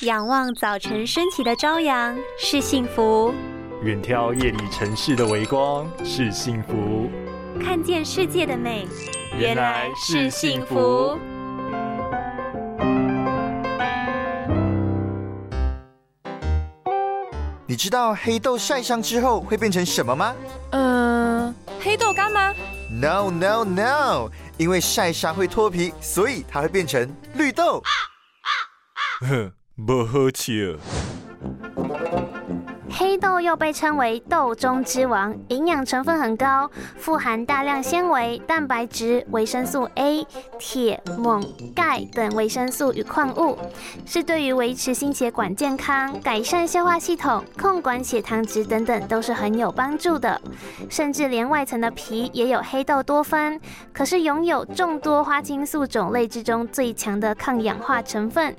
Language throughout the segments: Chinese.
仰望早晨升起的朝阳是幸福，远眺夜里城市的微光是幸福，看见世界的美原来是幸福。你知道黑豆晒伤之后会变成什么吗？嗯，黑豆干吗？No No No，因为晒伤会脱皮，所以它会变成绿豆。哼，无好笑。豆又被称为豆中之王，营养成分很高，富含大量纤维、蛋白质、维生素 A、铁、锰、钙等维生素与矿物，是对于维持心血管健康、改善消化系统、控管血糖值等等都是很有帮助的。甚至连外层的皮也有黑豆多酚，可是拥有众多花青素种类之中最强的抗氧化成分。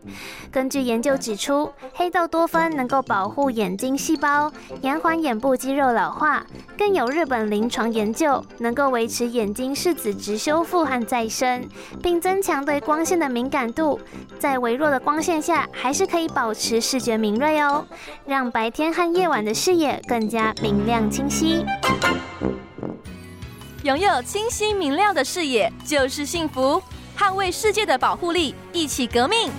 根据研究指出，黑豆多酚能够保护眼睛细胞。延缓眼部肌肉老化，更有日本临床研究能够维持眼睛视子值修复和再生，并增强对光线的敏感度，在微弱的光线下还是可以保持视觉敏锐哦，让白天和夜晚的视野更加明亮清晰。拥有清晰明亮的视野就是幸福，捍卫世界的保护力，一起革命。